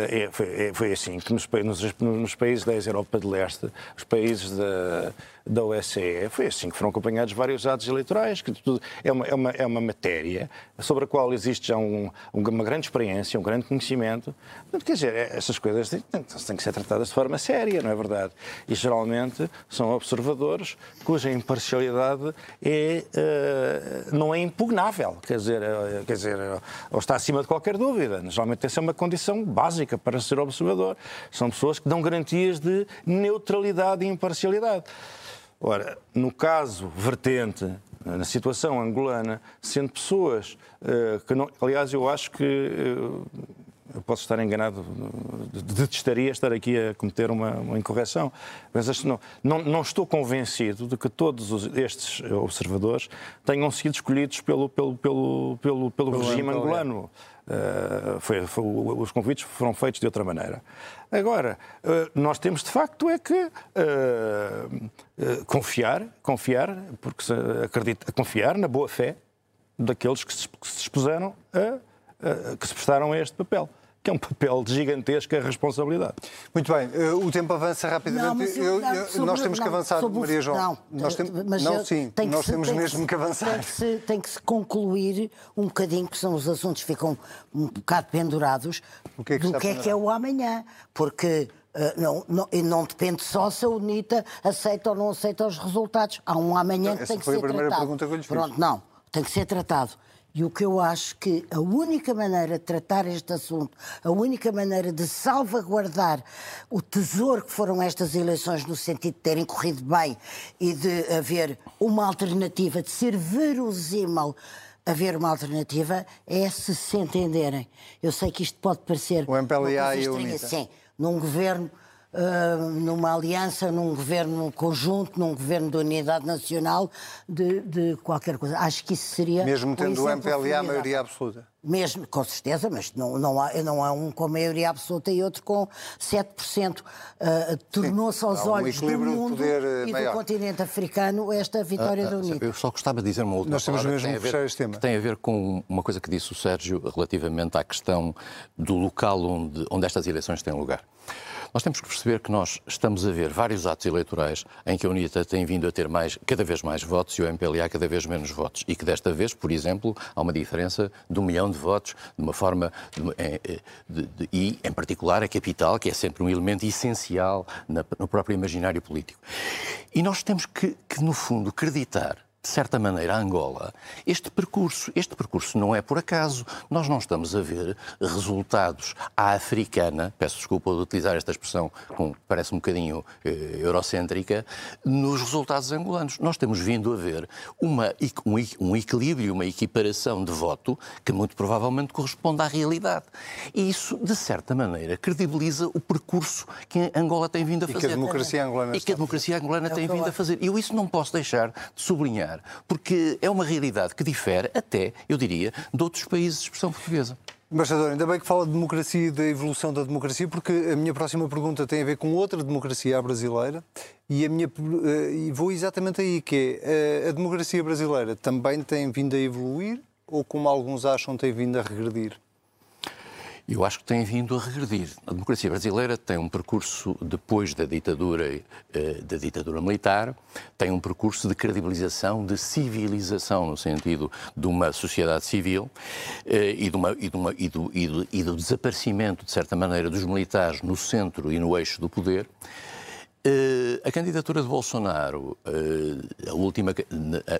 é, foi, é, foi, assim que nos, nos, nos países da Europa de Leste, os países da, da OSCE, foi assim que foram acompanhados vários atos eleitorais, que tudo, é, uma, é, uma, é uma matéria sobre a qual existe já um, uma grande experiência, um grande conhecimento. Quer dizer, é, essas coisas têm, têm que ser tratadas de forma séria, não é verdade? E geralmente são observadores cuja imparcialidade é, uh, não é impugnável, quer dizer, uh, quer dizer, ou está acima de qualquer dúvida. Geralmente essa é uma condição básica para ser observador. São pessoas que dão garantias de neutralidade e imparcialidade. Ora, no caso vertente, na situação angolana, sendo pessoas uh, que não. Aliás, eu acho que. Uh, eu posso estar enganado, detestaria estar aqui a cometer uma, uma incorreção, mas não, não, não, estou convencido de que todos os, estes observadores tenham sido escolhidos pelo, pelo, pelo, pelo, pelo regime angolano. Uh, foi, foi, os convites foram feitos de outra maneira. Agora, uh, nós temos de facto é que uh, confiar, confiar, porque se acredita, confiar na boa fé daqueles que se, que se expuseram a, que se prestaram a este papel que é um papel de gigantesca responsabilidade. Muito bem, eh, o tempo avança rapidamente. Não, eu, eu, sobre, nós temos não, que avançar, Maria João. Não, nós tem, mas não sim, tem nós se, temos tem mesmo que, que avançar. Tem que, se, tem que se concluir um bocadinho, que são os assuntos que ficam um bocado pendurados, o que é que do que é, que é o amanhã. Porque Uh, não, não, não, depende só se a UNITA aceita ou não aceita os resultados. Há um amanhã que tem que ser tratado. Essa foi a primeira pergunta que eu lhe fiz. Pronto, não, tem que ser tratado. E o que eu acho que a única maneira de tratar este assunto, a única maneira de salvaguardar o tesouro que foram estas eleições, no sentido de terem corrido bem e de haver uma alternativa, de ser verosímil haver uma alternativa, é se se entenderem. Eu sei que isto pode parecer. O MPLA e o UNITA. Sim, num governo uh, numa aliança, num governo conjunto, num governo de unidade nacional, de, de qualquer coisa. Acho que isso seria. Mesmo tendo um o MPLA a maioria absoluta. Mesmo, com certeza, mas não, não, há, não há um com maioria absoluta e outro com 7%. Uh, Tornou-se aos um olhos do mundo poder, e do continente africano esta vitória uh, uh, da União. Eu só gostava de dizer uma outra Nós temos mesmo que fechar este tema. Que tem a ver com uma coisa que disse o Sérgio relativamente à questão do local onde, onde estas eleições têm lugar. Nós temos que perceber que nós estamos a ver vários atos eleitorais em que a UNITA tem vindo a ter mais, cada vez mais votos e o MPLA cada vez menos votos. E que desta vez, por exemplo, há uma diferença de um milhão de votos, de uma forma. De, de, de, e, em particular, a capital, que é sempre um elemento essencial na, no próprio imaginário político. E nós temos que, que no fundo, acreditar de certa maneira, a Angola, este percurso. Este percurso não é por acaso. Nós não estamos a ver resultados à africana, peço desculpa de utilizar esta expressão, com, parece um bocadinho eh, eurocêntrica, nos resultados angolanos. Nós temos vindo a ver uma, um, um equilíbrio, uma equiparação de voto que muito provavelmente corresponde à realidade. E isso, de certa maneira, credibiliza o percurso que Angola tem vindo a fazer. E que a democracia angolana, e que a democracia angolana tem vindo a fazer. E eu isso não posso deixar de sublinhar porque é uma realidade que difere até, eu diria, de outros países de expressão portuguesa. Embaixador, ainda bem que fala de democracia e da evolução da democracia, porque a minha próxima pergunta tem a ver com outra democracia brasileira e, a minha, eh, vou exatamente aí, que é eh, a democracia brasileira também tem vindo a evoluir ou, como alguns acham, tem vindo a regredir? Eu acho que tem vindo a regredir. A democracia brasileira tem um percurso depois da ditadura, eh, da ditadura militar, tem um percurso de credibilização, de civilização no sentido de uma sociedade civil eh, e, de uma, e, de uma, e, do, e, do, do desaparecimento, de certa maneira, dos militares no centro e no eixo do poder. Uh, a candidatura de Bolsonaro, uh, a última,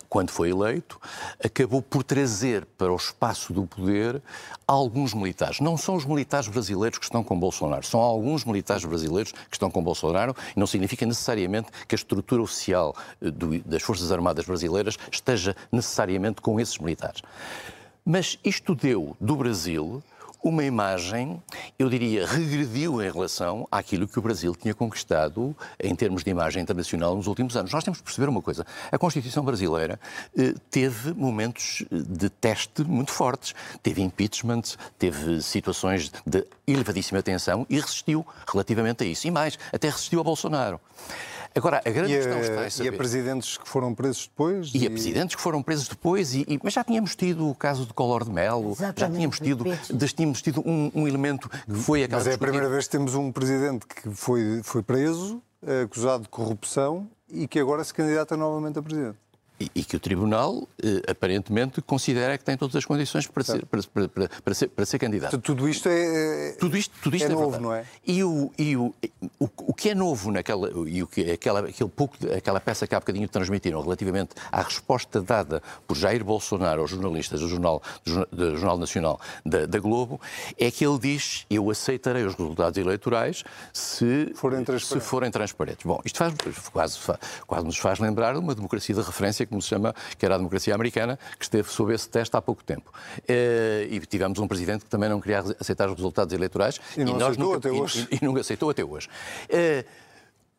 quando foi eleito, acabou por trazer para o espaço do poder alguns militares. Não são os militares brasileiros que estão com Bolsonaro, são alguns militares brasileiros que estão com Bolsonaro e não significa necessariamente que a estrutura oficial do, das Forças Armadas brasileiras esteja necessariamente com esses militares. Mas isto deu do Brasil uma imagem, eu diria, regrediu em relação àquilo que o Brasil tinha conquistado em termos de imagem internacional nos últimos anos. Nós temos que perceber uma coisa: a Constituição brasileira eh, teve momentos de teste muito fortes. Teve impeachment, teve situações de elevadíssima tensão e resistiu relativamente a isso. E mais, até resistiu a Bolsonaro. Agora, a grande e questão a, está a saber... E a presidentes que foram presos depois? E, e, a presidentes que foram presos depois, e, e, mas já tínhamos tido o caso de Collor de Exatamente, já tínhamos tido, já tínhamos tido um, um, elemento que foi aquela... Mas é a primeira vez que temos um presidente que foi, foi preso, acusado de corrupção, e que agora se candidata novamente a presidente e, que o Tribunal, eh, aparentemente, considera que tem todas as condições para ser, para, para, para, ser, para ser candidato. Tudo isto é, tudo isto, tudo isto é, é novo, verdade. não é? E, o, e o, o, o que é novo naquela, e o que, aquela, aquele pouco, aquela peça que há bocadinho transmitiram relativamente à resposta dada por Jair Bolsonaro aos jornalistas do Jornal, do Jornal Nacional da, da Globo, é que ele diz, eu aceitarei os resultados eleitorais se forem transparentes. Se forem transparentes. Bom, isto faz, quase, quase nos faz lembrar uma democracia de referência, como se chama, que era a democracia americana, que esteve sob esse teste há pouco tempo. Eh, e tivemos um presidente que também não queria aceitar os resultados eleitorais. E não e aceitou nunca. E, e, nunca aceitou até hoje.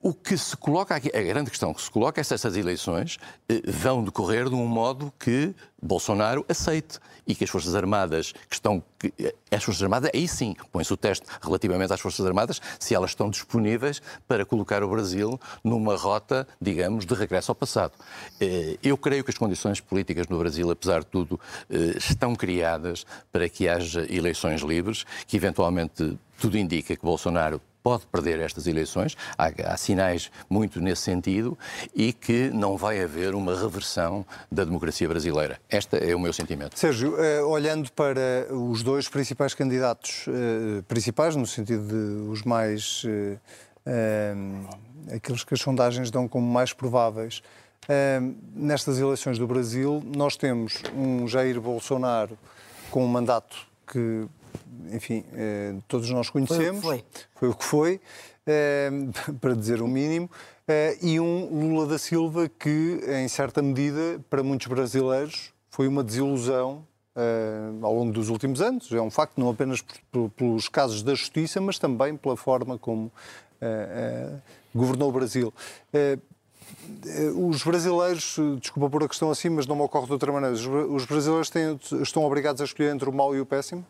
O que se coloca aqui, a grande questão que se coloca é se essas eleições eh, vão decorrer de um modo que Bolsonaro aceite e que as Forças Armadas que estão. Que, eh, as Forças Armadas, aí sim, põe-se o teste relativamente às Forças Armadas, se elas estão disponíveis para colocar o Brasil numa rota, digamos, de regresso ao passado. Eh, eu creio que as condições políticas no Brasil, apesar de tudo, estão criadas para que haja eleições livres, que eventualmente tudo indica que Bolsonaro pode perder estas eleições, há, há, sinais muito nesse sentido, e que não vai haver uma reversão da democracia brasileira. Este é o meu sentimento. Sérgio, eh, olhando para os dois principais candidatos, eh, principais, no sentido de os mais. Eh, aqueles que as sondagens dão como mais prováveis, nestas eleições do Brasil, nós temos um Jair Bolsonaro com um mandato que enfim, eh, todos nós conhecemos. Foi o que foi. Foi o que foi, eh, *laughs* para dizer o mínimo. Eh, e um Lula da Silva que, em certa medida, para muitos brasileiros, foi uma desilusão ao longo dos últimos anos. É um facto, não apenas pelos casos da justiça, mas também pela forma como governou o Brasil. Os brasileiros, desculpa por a questão assim, mas não me ocorre de outra maneira, os brasileiros têm, estão obrigados a escolher entre o mau e o péssimo?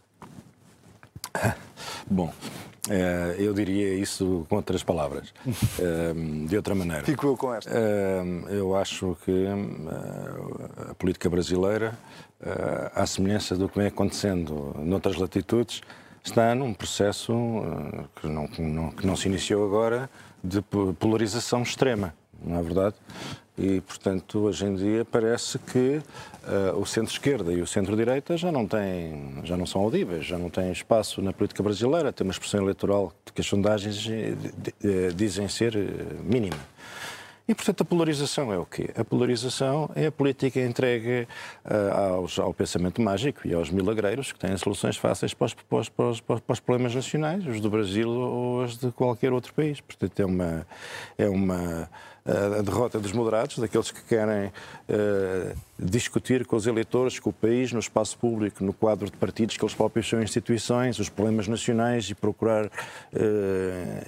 *laughs* Bom, eh, eu diria isso com outras palavras, *laughs* eh, de outra maneira. Fico eu com esta. Eh, eu acho que a política brasileira, à semelhança do que vem acontecendo noutras latitudes, está num processo que, não, que, não, que não se iniciou agora de polarização extrema, não é verdade? E, portanto, hoje em dia parece que uh, o centro-esquerda e o centro-direita já não têm, já não são audíveis, já não têm espaço na política brasileira, tem uma expressão eleitoral que as sondagens dizem ser mínima. E, portanto, a polarização é o quê? A polarização é a política entregue uh, aos, ao pensamento mágico e aos milagreiros que têm soluções fáceis para os, para, os, para, os, para os, problemas nacionais, os do Brasil ou os de qualquer outro país. Portanto, é uma, é uma a derrota dos moderados, daqueles que querem uh, discutir com os eleitores, com o país, no espaço público, no quadro de partidos que eles próprios são instituições, os problemas nacionais e procurar uh,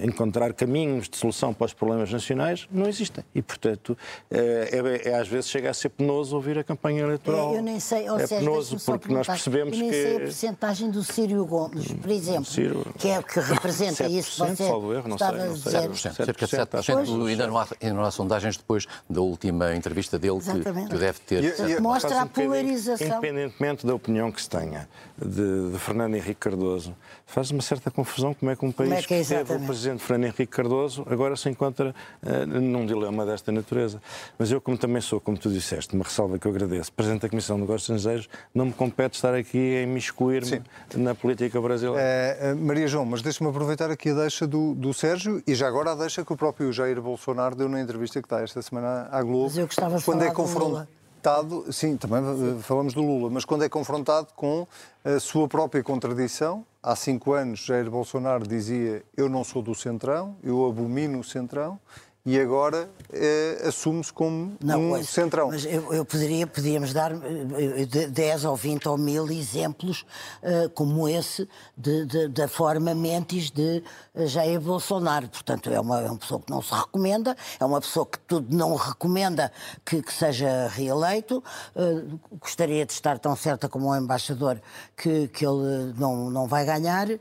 encontrar caminhos de solução para os problemas nacionais, não existem. E, portanto, uh, é, é, às vezes chega a ser penoso ouvir a campanha eleitoral. Eu nem sei, ou é seja, penoso porque nós percebemos eu nem que... sei a porcentagem do Sírio Gomes, por exemplo, Ciro... que é o que representa isso que você erro, não sei, a não sei, 7%, cerca de 7%. Ainda não há, ainda não há sondagens depois da última entrevista dele que, que deve ter. Mostra a polarização. Independentemente da opinião que se tenha de, de Fernando Henrique Cardoso, faz uma certa confusão como é que um país é que, é que teve o presidente Fernando Henrique Cardoso agora se encontra uh, num dilema desta natureza. Mas eu, como também sou, como tu disseste, uma ressalva que eu agradeço, presidente da Comissão de Negócios Estrangeiros, não me compete estar aqui a imiscuir-me na política brasileira. Uh, uh, Maria João, mas deixa-me aproveitar aqui a deixa do, do Sérgio e já agora a deixa que o próprio Jair Bolsonaro deu na entrevista que está esta semana à Globo. Mas eu gostava de quando falar é confrontado sim, também sim. falamos do Lula, mas quando é confrontado com a sua própria contradição, há cinco anos Jair Bolsonaro dizia eu não sou do Centrão, eu abomino o Centrão, e agora eh, assume-se como não, um mas, centrão. Mas eu, eu poderia, podíamos dar 10 ou 20 ou mil exemplos uh, como esse de, de, da forma mentis de Jair Bolsonaro. Portanto, é uma, é uma pessoa que não se recomenda, é uma pessoa que tudo não recomenda que, que seja reeleito. Uh, gostaria de estar tão certa como o embaixador que, que ele não, não vai ganhar. Uh,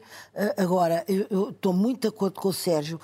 agora, eu estou muito de acordo com o Sérgio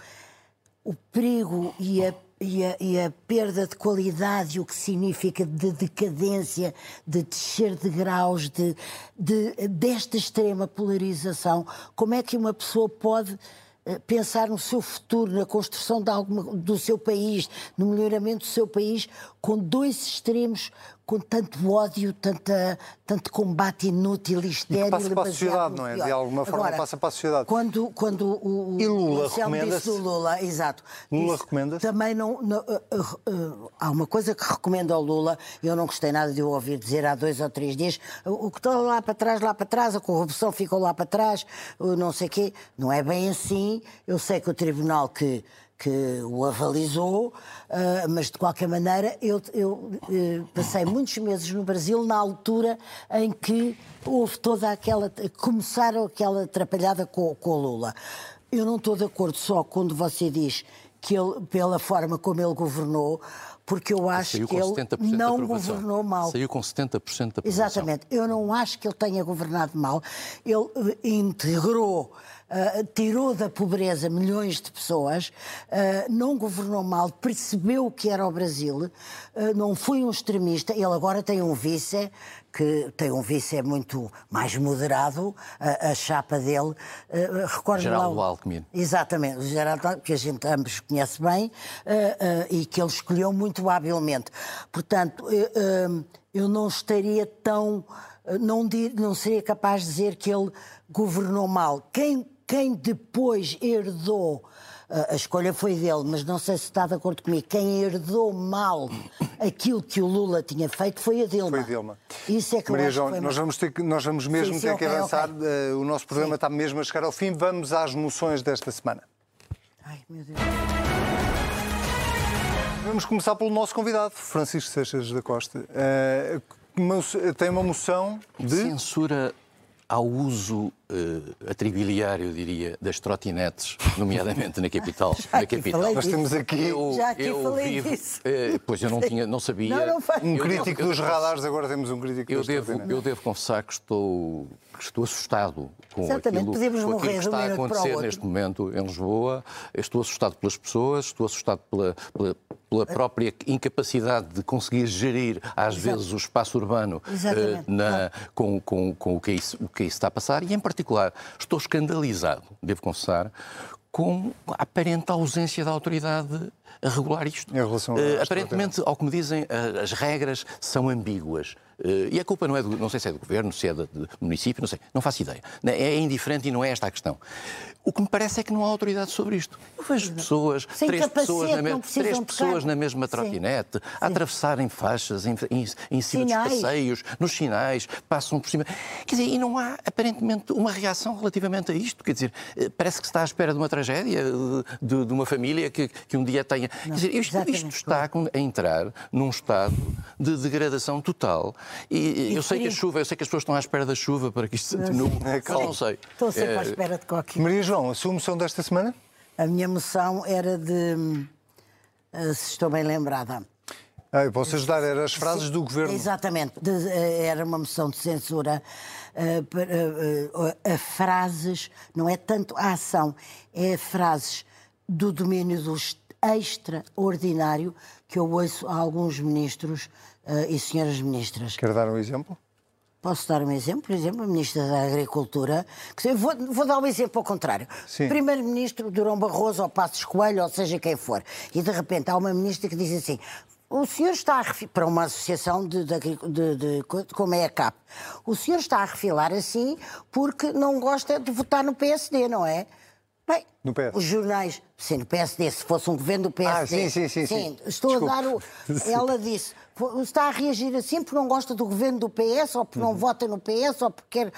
o perigo e a, e, a, e a, perda de qualidade, o que significa de decadência, de descer de graus, de, de, desta extrema polarização, como é que uma pessoa pode eh, pensar no seu futuro, na construção alguma, do seu país, no melhoramento do seu país, com dois extremos com tanto ódio, tanta, tanto combate inútil e estéril. E passa para a sociedade, não é? De alguma forma Agora, passa para a sociedade. Quando, quando o, e Lula recomenda-se... Lula, exato. Lula recomenda-se? Também não... não uh, uh, uh, há uma coisa que recomendo ao Lula, eu não gostei nada de o ouvir dizer há dois ou três dias, o que está lá para trás, lá para trás, a corrupção ficou lá para trás, não sei o quê. Não é bem assim. Eu sei que o tribunal que que o avalizou, uh, mas de qualquer maneira eu, eu uh, passei muitos meses no Brasil na altura em que houve toda aquela. começaram aquela atrapalhada com, com o Lula. Eu não estou de acordo só quando você diz que ele, pela forma como ele governou, porque eu acho que ele não governou mal. Saiu com 70% da aprovação. Exatamente. Eu não acho que ele tenha governado mal. Ele eh, integrou Uh, tirou da pobreza milhões de pessoas, uh, não governou mal, percebeu o que era o Brasil, uh, não foi um extremista. Ele agora tem um vice que tem um vice muito mais moderado, a, a chapa dele. Uh, recordo Geraldo lá, Alckmin. Exatamente, o Geraldo que a gente ambos conhece bem e que ele escolheu muito habilmente. Portanto, eu não estaria tão. Não, não seria capaz de dizer que ele governou mal. Quem quem depois herdou a escolha foi dele, mas não sei se está de acordo comigo. Quem herdou mal aquilo que o Lula tinha feito foi a Dilma. Foi a Dilma. Isso é que Maria eu João, nós vamos, ter que, nós vamos mesmo sim, sim, ter okay, que avançar. Okay. Uh, o nosso programa sim. está mesmo a chegar ao fim. Vamos às moções desta semana. Ai, meu Deus. Vamos começar pelo nosso convidado, Francisco Seixas da Costa. Uh, tem uma moção de. Censura ao uso uh, atribiliário, diria, das trotinetes, nomeadamente na capital. *laughs* na capital. Nós temos aqui. Eu, Já aqui eu falei vivo, disso. Uh, pois eu não, tinha, não sabia. Não, não um crítico dos radares, agora temos um crítico eu devo, Eu devo confessar que estou, que estou assustado com Exatamente, aquilo, com aquilo que está a acontecer neste momento em Lisboa. Estou assustado pelas pessoas, estou assustado pela, pela pela própria incapacidade de conseguir gerir, às Exato. vezes, o espaço urbano uh, na, com, com, com o, que isso, o que isso está a passar e, em particular, particular, estou escandalizado, devo confessar, com a aparente ausência da autoridade a regular isto. Em relação Eh, esta aparentemente, ao que me dizem, a- as regras são ambíguas. Eh, E a culpa não é do, não sei se é do governo, se é do, do município, não sei, não faço ideia. Não, É indiferente e não é esta a questão. O que me parece é que não há autoridade sobre isto. Eu vejo pessoas, Sem três pessoas, na não mesma, precisam três pessoas na mesma Sim. trotinete, a atravessarem faixas em, em, em cima Sinais. dos passeios, nos sinais, passam por cima. Quer dizer, e não há aparentemente uma reação relativamente a isto. Quer dizer, eh, parece que se está à espera de uma tragédia, eh, de, de uma família que, que um dia tenha. Quer dizer, isto, isto está a entrar num estado de degradação total. E, eu sei que a chuva, eu sei que as pessoas estão à espera da chuva para que isto se atenue, É, mas não sei. Estou sempre à Eh, espera de qualquer Maria João, a sua moção desta semana? A minha moção era de. eh, Se estou bem lembrada. Ah, eu posso ajudar, eram as frases do governo. Exatamente. De- eh, era uma moção de censura eh, a frases, não é tanto a ação, é a frases do domínio do est- extraordinário que eu ouço a alguns ministros eh, e senhoras ministras. Quer dar um exemplo? Posso dar um exemplo? Por exemplo, a Ministra da Agricultura. que Vou, vou dar um exemplo ao contrário. Primeiro-Ministro Durão Barroso ou Passos Coelho, ou seja quem for. E de repente há uma ministra que diz assim. O senhor está a para uma associação de, de, de, de, co- como é a CAP. O senhor está a refilar assim porque não gosta de votar no PSD, não é? Bem, os jornais, sim, no PSD, se fosse um governo do PSD. Ah, sim, sim, sim, sim. estou Desculpe. a dar o. *laughs* Sim. Ela disse, "Pô, está a reagir assim porque não gosta do governo do PS, ou porque não vota no PS, ou porque quer.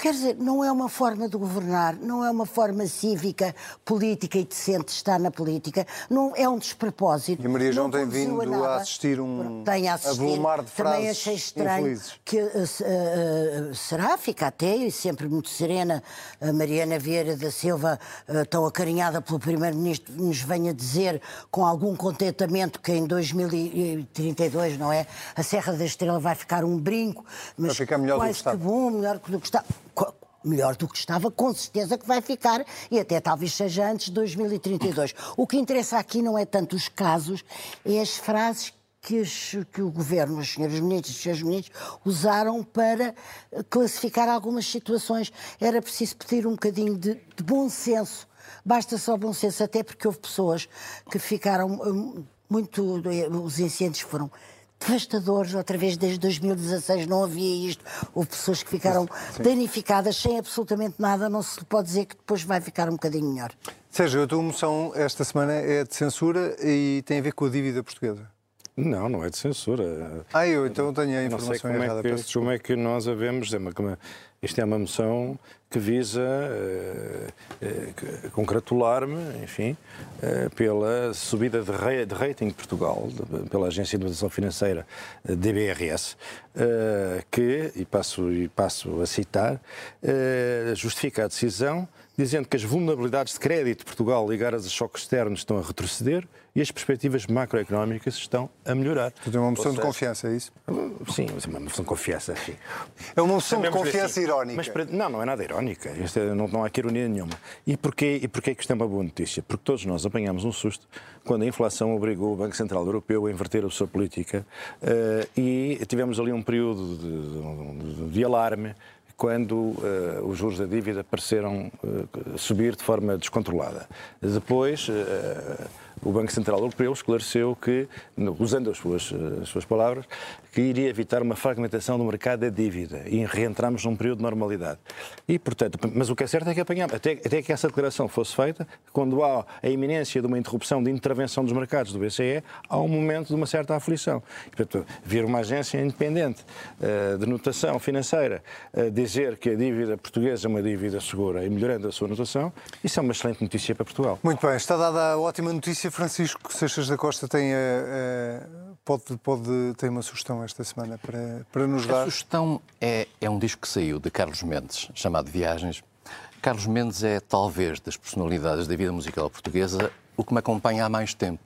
Quer dizer, não é uma forma de governar, não é uma forma cívica, política e decente de estar na política, não é um despropósito. E a Maria João tem vindo a nada. assistir um Tem a assistir. avolumar de Também frases achei estranho infelizes. que eh, eh, será, fica até, e sempre muito serena, a Mariana Vieira da Silva, eh, tão acarinhada pelo Primeiro-Ministro, nos venha dizer com algum contentamento que em 2032, não é? A Serra da Estrela vai ficar um brinco, mas Vai ficar melhor do que quase estava. bom, melhor do que estava. Melhor do que estava, com certeza que vai ficar, e até talvez seja antes de 2032. O que interessa aqui não é tanto os casos, é as frases que, as- que o governo, os senhores ministros e os senhores ministros usaram para eh, classificar algumas situações. Era preciso pedir um bocadinho de, de bom senso. Basta só bom senso, até porque houve pessoas que ficaram hum, muito. Os incêndios foram devastadores, outra vez desde 2016 não havia isto. Houve pessoas que ficaram danificadas sem absolutamente nada, não se pode dizer que depois vai ficar um bocadinho melhor. Sérgio, a tua moção esta semana é de censura e tem a ver com a dívida portuguesa. Não, não é de censura. Ah, eu então tenho a informação como errada. é, que, como é que nós a vemos. É uma, é- isto é uma moção que visa eh, que- congratular-me, enfim, eh, pela subida de, ra- de rating de Portugal, de- pela Agência de Inovação Financeira DBRS, que, e passo, e passo a citar, justifica a decisão dizendo que as vulnerabilidades de crédito de Portugal ligadas a choques externos estão a retroceder e as perspectivas macroeconómicas estão a melhorar. Tu tens uma moção Ou de seja, confiança, é isso? Sim, é uma moção de confiança. Sim. É uma moção de confiança assim. irónica. Mas para- não, não é nada irónica. É- não, não há aqui ironia nenhuma. E porquê, e porquê que isto é uma boa notícia? Porque todos nós apanhamos um susto quando a inflação obrigou o Banco Central Europeu a inverter a sua política eh, e tivemos ali um período de, de- de alarme quando eh, os juros da dívida pareceram eh, subir de forma descontrolada. Depois, o Banco Central Europeu esclareceu que, usando as suas, eh, as suas palavras, que iria evitar uma fragmentação do mercado da dívida e reentramos num período de normalidade. E, portanto, mas o que é certo é que apanhamos, até, até que essa declaração fosse feita, quando há a iminência de uma interrupção de intervenção dos mercados do BCE, há um momento de uma certa aflição. E, portanto, vir uma agência independente eh, de notação financeira eh, dizer que a dívida portuguesa é uma dívida segura e melhorando a sua notação, isso é uma excelente notícia para Portugal. Muito bem, está dada a ótima notícia. Francisco Seixas da Costa tem, eh, eh, pode, pode, tem uma sugestão esta semana para, para nos A dar. sugestão é, é um disco que saiu de Carlos Mendes, chamado Viagens. Carlos Mendes é, talvez, das personalidades da vida musical portuguesa, o que me acompanha há mais tempo.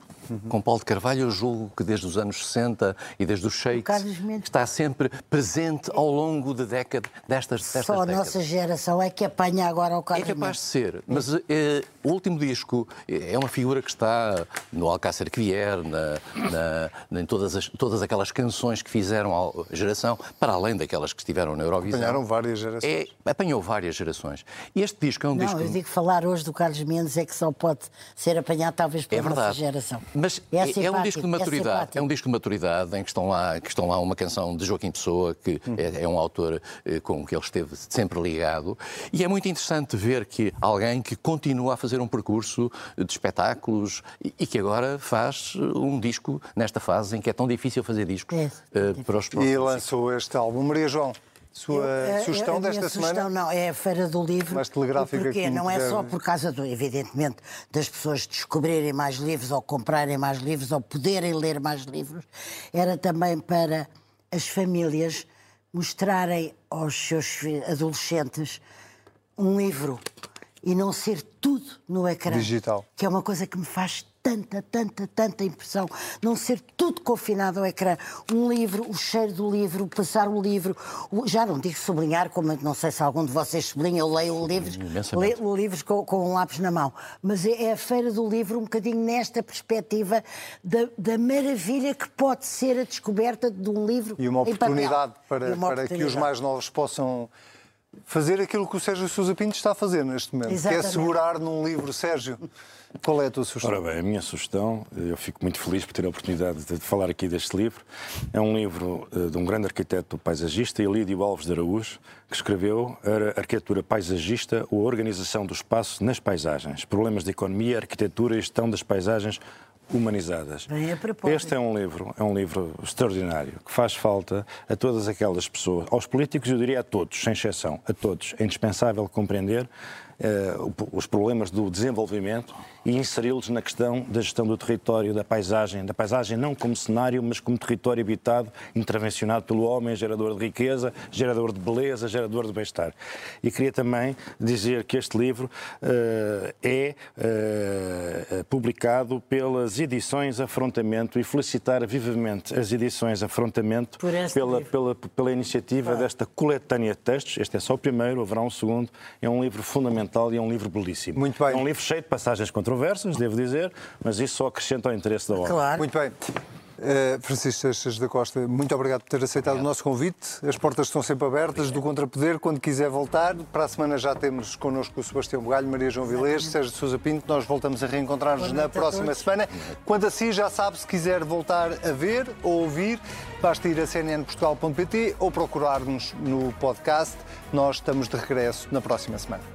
Com Paulo de Carvalho, eu julgo que desde os anos 60 e desde os shakes está sempre presente ao longo de décadas, destas, destas Só a décadas. nossa geração é que apanha agora o Carlos É capaz de ser, mas eh, o último disco é uma figura que está no Alcácer Quier, na, na, em todas, as, todas aquelas canções que fizeram a geração, para além daquelas que estiveram na Eurovisão. Apanharam várias gerações. É, apanhou várias gerações. E este disco é um Não, disco. eu digo que falar hoje do Carlos Mendes é que só pode ser apanhado talvez pela É nossa geração. Mas é, é, é um disco de maturidade. simpático. É, um disco de maturidade em que estão lá, que estão lá uma canção de Joaquim Pessoa, que é, é um autor eh, com que ele esteve sempre ligado. E é muito interessante ver que alguém que continua a fazer um percurso de espetáculos e, e que agora faz eh, um disco nesta fase em que é tão difícil fazer discos É, eh, para os E próximos. lançou este álbum. Maria João, sua Eu- é- sugestão minha desta sugestão semana? não, é a Feira do Livro. Mais telegráfica Porque não é só por causa, do, evidentemente, das pessoas descobrirem mais livros ou comprarem mais livros ou poderem ler mais livros, era também para as famílias mostrarem aos seus adolescentes um livro e não ser tudo no ecrã. Digital. Que é uma coisa que me faz tanta, tanta, tanta impressão. Não ser tudo confinado ao ecrã. Um livro, o cheiro do livro, passar o livro. o- já não digo sublinhar, como não sei se algum de vocês sublinha, eu leio livros, Imensamente. leio livros com, com um lápis na mão. Mas é é a Feira do Livro um bocadinho nesta perspectiva da, da maravilha que pode ser a descoberta de um livro E uma em papel. oportunidade E para, uma para que os oportunidade. mais novos possam fazer aquilo que o Sérgio Sousa Pinto está a fazer neste momento, que é Exatamente. segurar num livro. Sérgio, qual é a tua sugestão? Ora bem, a minha sugestão, eu fico muito feliz por ter a oportunidade de falar aqui deste livro. É um livro eh, de um grande arquiteto paisagista, Elídio Alves de Araújo, que escreveu a Arquitetura Paisagista ou a Organização do Espaço nas Paisagens. Problemas de economia, arquitetura e gestão das paisagens humanizadas. Este é um livro, é um livro extraordinário que faz falta a todas aquelas pessoas, aos políticos, eu diria a todos, sem exceção, a todos. É indispensável compreender os problemas do desenvolvimento e inseri-los na questão da gestão do território, da paisagem, da paisagem não como cenário, mas como território habitado, intervencionado pelo homem, gerador de riqueza, gerador de beleza, gerador de bem-estar. E queria também dizer que este livro eh, é eh, publicado pelas edições Afrontamento e felicitar vivamente as edições Afrontamento pela, pela, pela iniciativa desta coletânea de textos. Este é só o primeiro, haverá um segundo. É um livro fundamental e é um livro belíssimo. Muito bem. É um livro cheio de passagens controversas, devo dizer, mas isso só acrescenta ao interesse da obra. Claro. Muito bem. Uh, Francisco Seixas da Costa, muito obrigado por ter aceitado o nosso convite. As portas estão sempre abertas do Contrapoder. Quando quiser voltar, para a semana já temos connosco o Sebastião Bugalho, Maria João Vilês, Sérgio de Sousa Pinto. Nós voltamos a reencontrar-nos na próxima semana. Quando assim já sabe, se quiser voltar a ver ou ouvir, basta ir a cnnportugal.pt ou procurar-nos no podcast. Nós estamos de regresso na próxima semana.